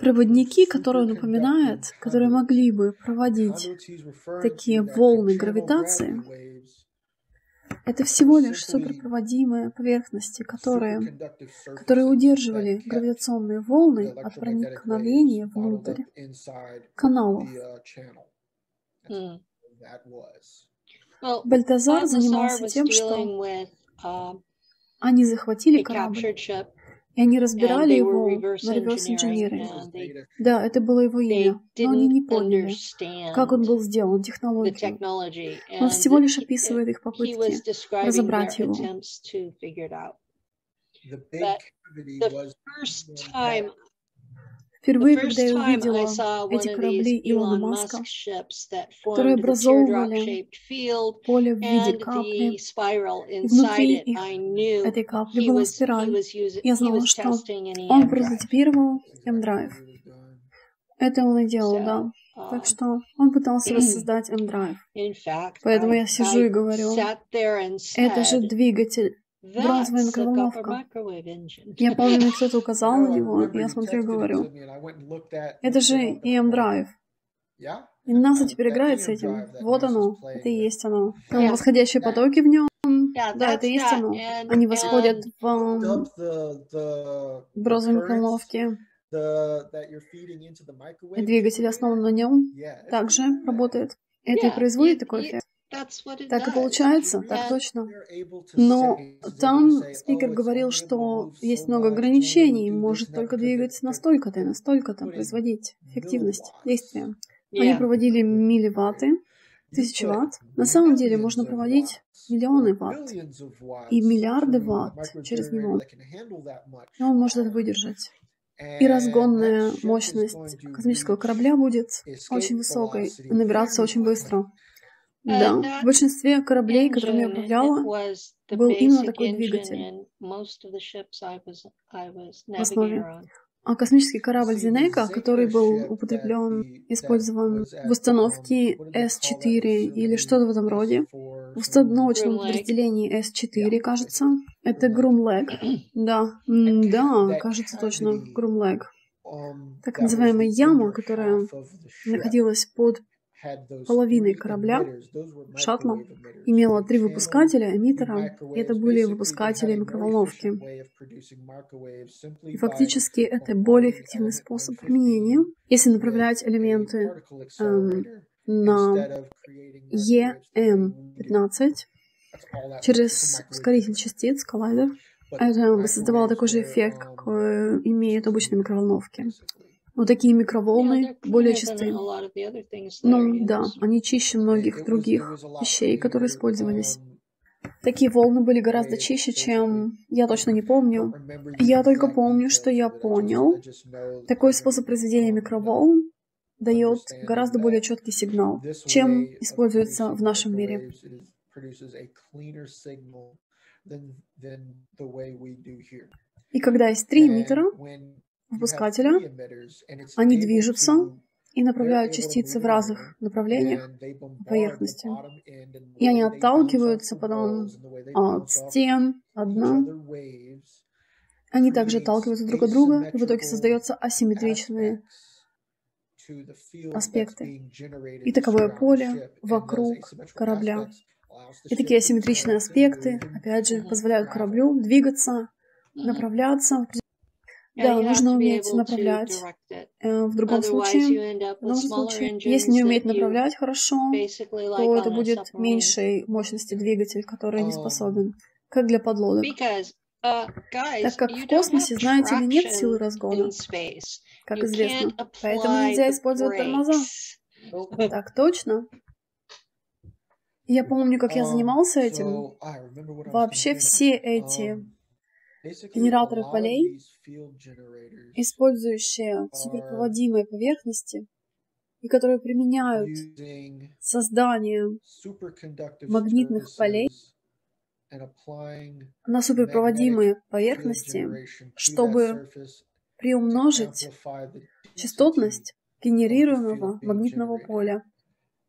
Проводники, которые он упоминает, которые могли бы проводить такие волны гравитации, это всего лишь суперпроводимые поверхности, которые, которые удерживали гравитационные волны от проникновения внутрь каналов. Бальтазар занимался тем, что они захватили корабль, и они разбирали его на реверс инженеринг. Да, это было его имя, но они не поняли, как он был сделан, технологию. Он всего лишь описывает их попытки разобрать его. Впервые, когда я увидела эти корабли Илона Маска, которые образовывали поле в виде капли, и внутри их, этой капли была спираль, я знала, что он прототипировал M-Drive. Это он и делал, да. Так что он пытался воссоздать M-Drive. Поэтому я сижу и говорю, это же двигатель бронзовая микроволновка. Я помню, мне кто-то указал на него, и я смотрю и говорю, это же EM Drive. И НАСА теперь играет с этим. Вот оно, это и есть оно. Там восходящие потоки в нем. Да, это есть оно. Они восходят в бронзовой микроволновке. И двигатель основан на нем также работает. Это и производит такой эффект. Так и получается, так точно. Но там спикер говорил, что есть много ограничений, может только двигать настолько-то и настолько-то, производить эффективность действия. Они проводили милливатты, тысячи ватт. На самом деле можно проводить миллионы ватт и миллиарды ватт через него. И он может это выдержать. И разгонная мощность космического корабля будет очень высокой, набираться очень быстро. Да, в большинстве кораблей, которыми я управляла, был именно такой двигатель. в основе. А космический корабль Зенека, который был употреблен, использован в установке С-4 или что-то в этом роде, в установочном подразделении С-4, кажется, это Грумлэг. Да, да, кажется точно, Грумлэг. Так называемая яма, которая находилась под половиной корабля, шаттла, имела три выпускателя, эмиттера, и это были выпускатели микроволновки. И фактически это более эффективный способ применения, если направлять элементы эм, на EM15 через ускоритель частиц, коллайдер, это создавало такой же эффект, какой имеют обычные микроволновки. Но такие микроволны более чистые. Ну да, они чище многих других вещей, которые использовались. Такие волны были гораздо чище, чем... Я точно не помню. Я только помню, что я понял. Такой способ произведения микроволн дает гораздо более четкий сигнал, чем используется в нашем мире. И когда есть три эмиттера, выпускателя, они движутся и направляют частицы в разных направлениях по поверхности. И они отталкиваются потом от стен, от дна. Они также отталкиваются друг от друга, и в итоге создаются асимметричные аспекты. И таковое поле вокруг корабля. И такие асимметричные аспекты, опять же, позволяют кораблю двигаться, направляться да, нужно уметь направлять. Э, в другом случае, в другом случае, если не уметь направлять хорошо, то это будет меньшей мощности двигатель, который не um, способен, как для подлодок. Uh, так как в космосе, знаете ли, нет силы разгона, как известно. Поэтому нельзя использовать тормоза. Так точно. Я помню, как я um, занимался этим. Вообще все эти генераторы полей, использующие суперпроводимые поверхности и которые применяют создание магнитных полей на суперпроводимые поверхности, чтобы приумножить частотность генерируемого магнитного поля.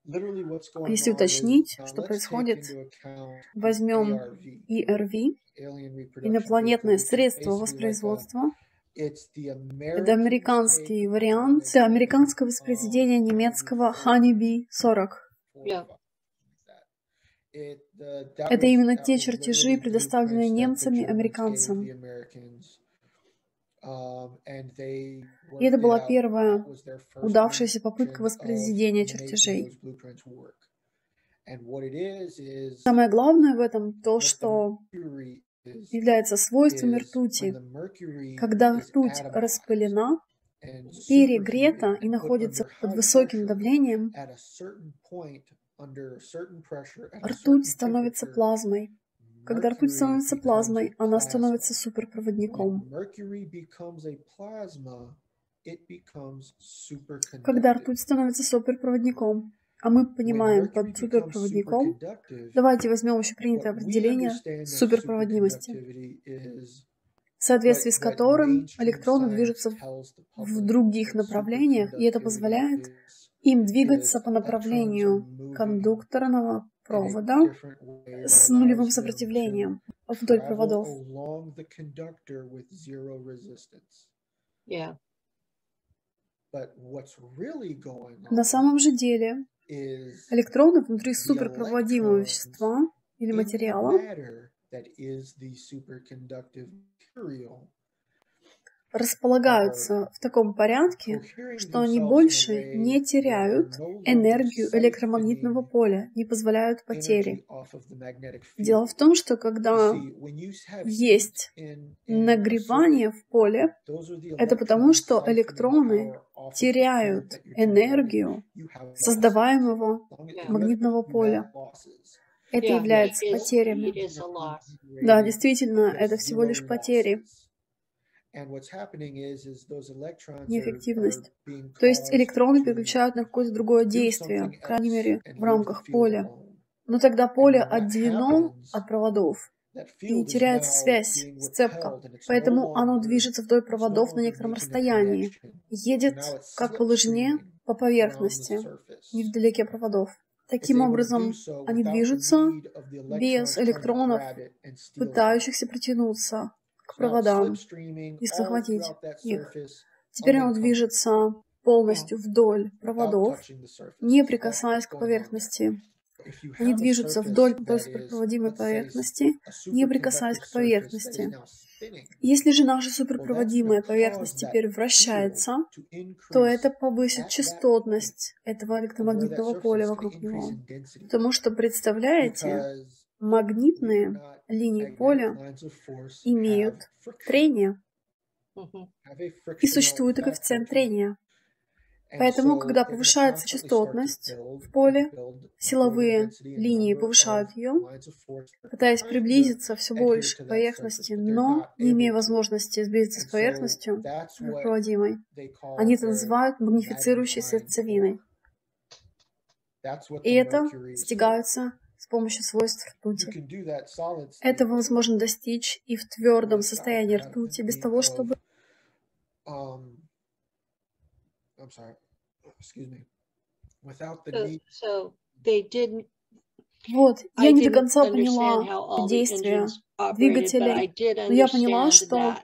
Если уточнить, uh, что происходит, возьмем ERV, инопланетное средство воспроизводства, это американский вариант американского воспроизведения немецкого Honeybee 40. Yeah. Это именно те чертежи, предоставленные немцами американцам. И это была первая удавшаяся попытка воспроизведения чертежей. Самое главное в этом то, что является свойствами ртути. Когда ртуть распылена, перегрета и находится под высоким давлением, ртуть становится плазмой. Когда ртуть становится плазмой, она становится суперпроводником. Когда ртуть становится суперпроводником, а мы понимаем под суперпроводником, давайте возьмем общепринятое определение суперпроводимости, в соответствии с которым электроны движутся в других направлениях, и это позволяет им двигаться по направлению кондукторного провода с нулевым сопротивлением вдоль проводов. На самом же деле электроны внутри суперпроводимого вещества или материала располагаются в таком порядке, что они больше не теряют энергию электромагнитного поля, не позволяют потери. Дело в том, что когда есть нагревание в поле, это потому, что электроны теряют энергию создаваемого магнитного поля. Это является потерями. Да, действительно, это всего лишь потери неэффективность. То есть электроны переключают на какое-то другое действие, по крайней мере, в рамках поля. Но тогда поле отделено от проводов, и теряется связь, сцепка. Поэтому оно движется вдоль проводов на некотором расстоянии, едет как по лыжне по поверхности, невдалеке проводов. Таким образом, они движутся без электронов, пытающихся притянуться к проводам и захватить их. Теперь оно движется полностью вдоль проводов, не прикасаясь к поверхности. Они движутся вдоль суперпроводимой поверхности, не прикасаясь к поверхности. Если же наша суперпроводимая поверхность теперь вращается, то это повысит частотность этого электромагнитного поля вокруг него. Потому что, представляете, магнитные линии поля имеют трение. И существует и коэффициент трения. Поэтому, когда повышается частотность в поле, силовые линии повышают ее, пытаясь приблизиться все больше к поверхности, но не имея возможности сблизиться с поверхностью проводимой. Они это называют магнифицирующей сердцевиной. И это достигается с помощью свойств ртути. Этого возможно достичь и в твердом состоянии ртути, без того, чтобы... Um, вот, я не до конца поняла действия двигателей, но я поняла, что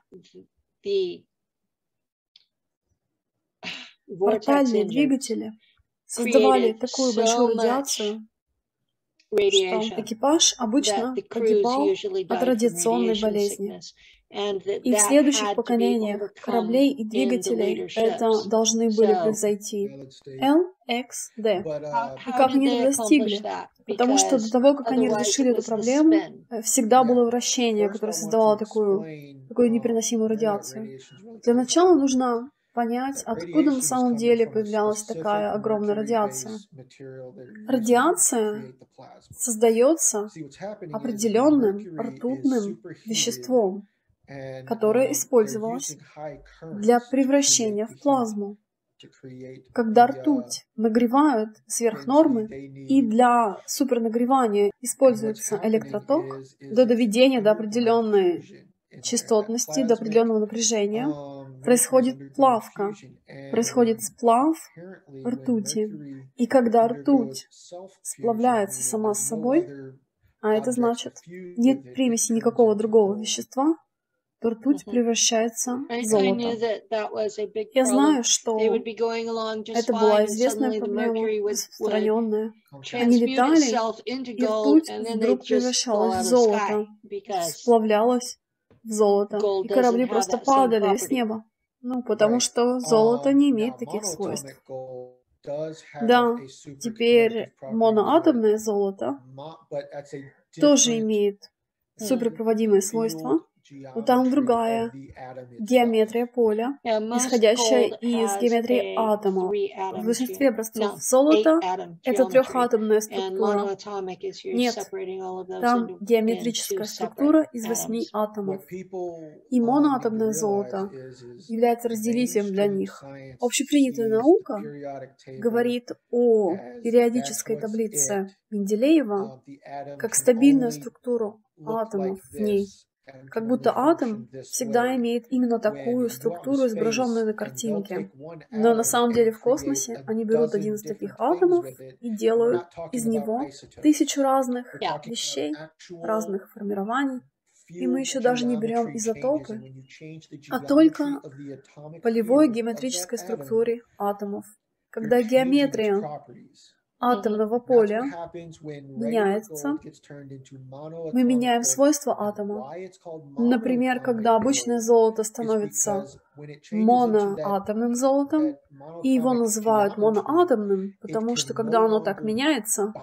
портальные двигатели создавали такую большую радиацию, что экипаж обычно погибал от радиационной болезни. И в следующих поколениях кораблей и двигателей это должны были произойти. LXD. Uh, и как они это достигли? Потому что до того, как они разрешили эту проблему, э, всегда было вращение, которое создавало такую, такую непереносимую радиацию. Для начала нужно понять, откуда на самом деле появлялась такая огромная радиация. Радиация создается определенным ртутным веществом, которое использовалось для превращения в плазму. Когда ртуть нагревают сверх нормы, и для супернагревания используется электроток до доведения до определенной частотности, до определенного напряжения, происходит плавка, происходит сплав ртути. И когда ртуть сплавляется сама с собой, а это значит, нет примеси никакого другого вещества, то ртуть превращается в золото. Я знаю, что это была известная проблема, распространенная. Они летали, и ртуть вдруг превращалась в золото, сплавлялась в золото, и корабли просто падали с неба. Ну, потому что золото не имеет таких свойств. Да, теперь моноатомное золото тоже имеет суперпроводимые свойства, но там другая геометрия поля, исходящая из геометрии атомов. В большинстве образцов золота это трехатомная структура. Нет, там геометрическая структура из восьми атомов. И моноатомное золото является разделителем для них. Общепринятая наука говорит о периодической таблице Менделеева как стабильную структуру атомов в ней. Как будто атом всегда имеет именно такую структуру, изображенную на картинке. Но на самом деле в космосе они берут один из таких атомов и делают из него тысячу разных вещей, разных формирований. И мы еще даже не берем изотопы, а только полевой геометрической структуре атомов. Когда геометрия атомного поля меняется. Мы меняем свойства атома. Например, когда обычное золото становится моноатомным золотом, и его называют моноатомным, потому что когда оно так меняется,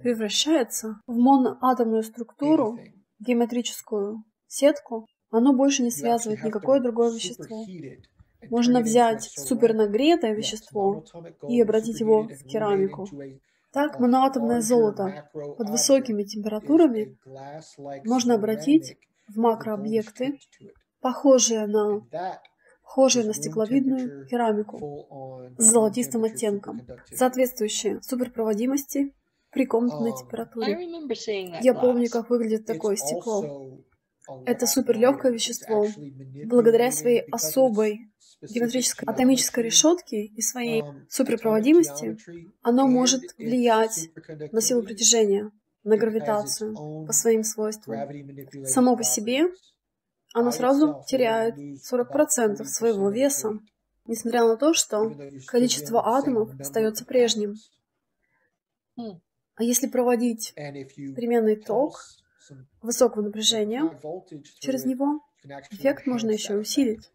превращается в моноатомную структуру, геометрическую сетку, оно больше не связывает никакое другое вещество. Можно взять супернагретое вещество и обратить его в керамику. Так моноатомное золото под высокими температурами можно обратить в макрообъекты, похожие на, похожие на стекловидную керамику с золотистым оттенком, соответствующие суперпроводимости при комнатной температуре. Я помню, как выглядит такое стекло. Это суперлегкое вещество. Благодаря своей особой геометрической атомической решетки и своей суперпроводимости, оно может влиять на силу притяжения, на гравитацию по своим свойствам. Само по себе оно сразу теряет 40% своего веса, несмотря на то, что количество атомов остается прежним. А если проводить переменный ток высокого напряжения через него, эффект можно еще усилить.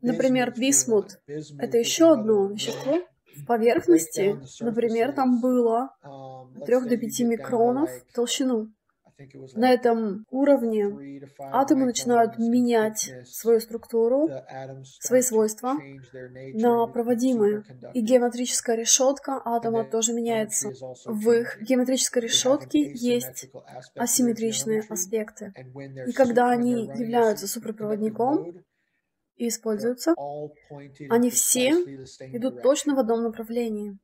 Например, бисмут — это еще одно вещество в поверхности. Например, там было от 3 до 5 микронов толщину. На этом уровне атомы начинают менять свою структуру, свои свойства на проводимые. И геометрическая решетка атома тоже меняется. В их геометрической решетке есть асимметричные аспекты. И когда они являются суперпроводником, и используются, они все идут точно в одном направлении.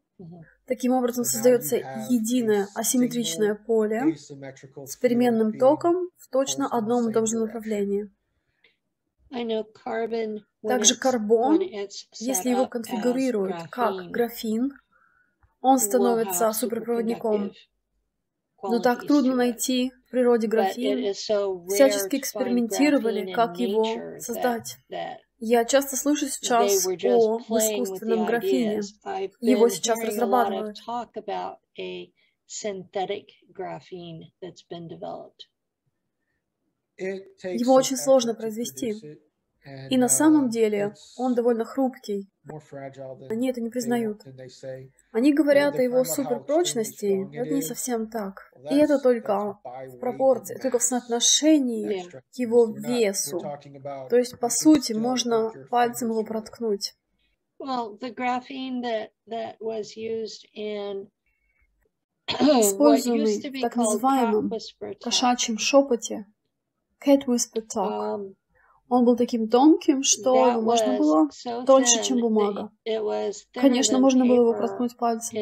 Таким образом создается единое асимметричное поле с переменным током в точно одном и том же направлении. Также карбон, если его конфигурируют как графин, он становится суперпроводником. Но так трудно найти в природе графин. Всячески экспериментировали, как его создать. Я часто слышу сейчас о искусственном графине. Его сейчас разрабатывают. Его очень сложно произвести. И на самом uh, деле он довольно хрупкий. Они это не признают. Они говорят о его суперпрочности, но это не совсем так. И это только в пропорции, только в соотношении к его весу. То есть, по сути, можно пальцем его проткнуть. Используемый в так называемом кошачьем шепоте, cat whisper talk, он был таким тонким, что его можно было тоньше, чем бумага. Конечно, можно было его проткнуть пальцем.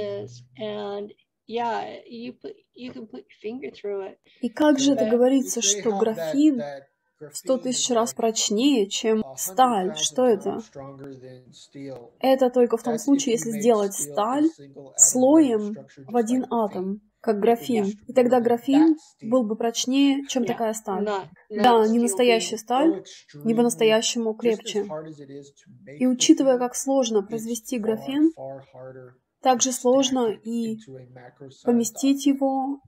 И как же это говорится, что графин в сто тысяч раз прочнее, чем сталь. Что это? Это только в том случае, если сделать сталь слоем в один атом, как графин. И тогда графин был бы прочнее, чем такая сталь. Да, не настоящая сталь, не по-настоящему крепче. И учитывая, как сложно произвести графин, также сложно и поместить его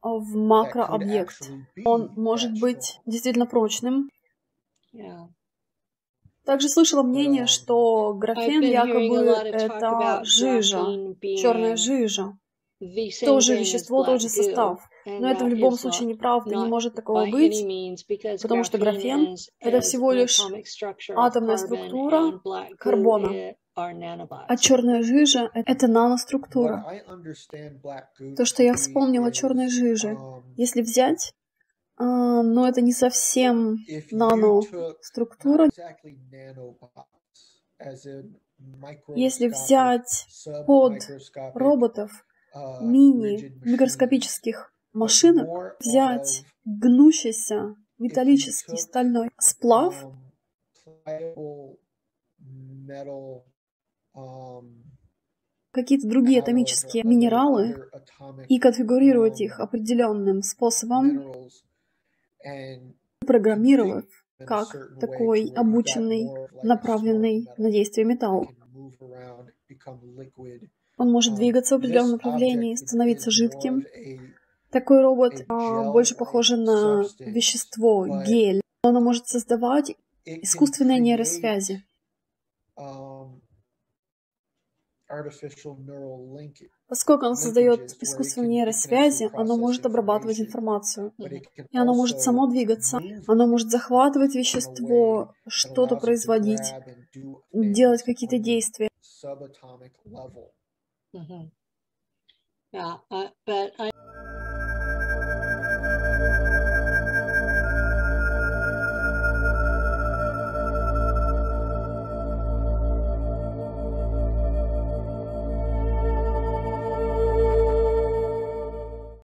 в макрообъект. Он может быть действительно прочным. Также слышала мнение, что графен якобы это жижа, черная жижа. Тоже вещество, тот же состав. Но это в любом случае неправда, не может такого быть, потому что графен — это всего лишь атомная структура карбона. А черная жижа — это наноструктура. То, что я вспомнила о черной жиже, um, если взять, а, но это не совсем наноструктура. Если взять под роботов мини-микроскопических машинок, взять гнущийся металлический стальной сплав, um, какие-то другие атомические минералы и конфигурировать их определенным способом, программировав как такой обученный, направленный на действие металл. Он может двигаться в определенном направлении, становиться жидким. Такой робот а, больше похож на вещество, гель. Оно может создавать искусственные нейросвязи. Поскольку оно создает искусственные нейросвязи, оно может обрабатывать информацию. И оно может само двигаться. Оно может захватывать вещество, что-то производить, делать какие-то действия. Mm-hmm. Yeah, uh, but I.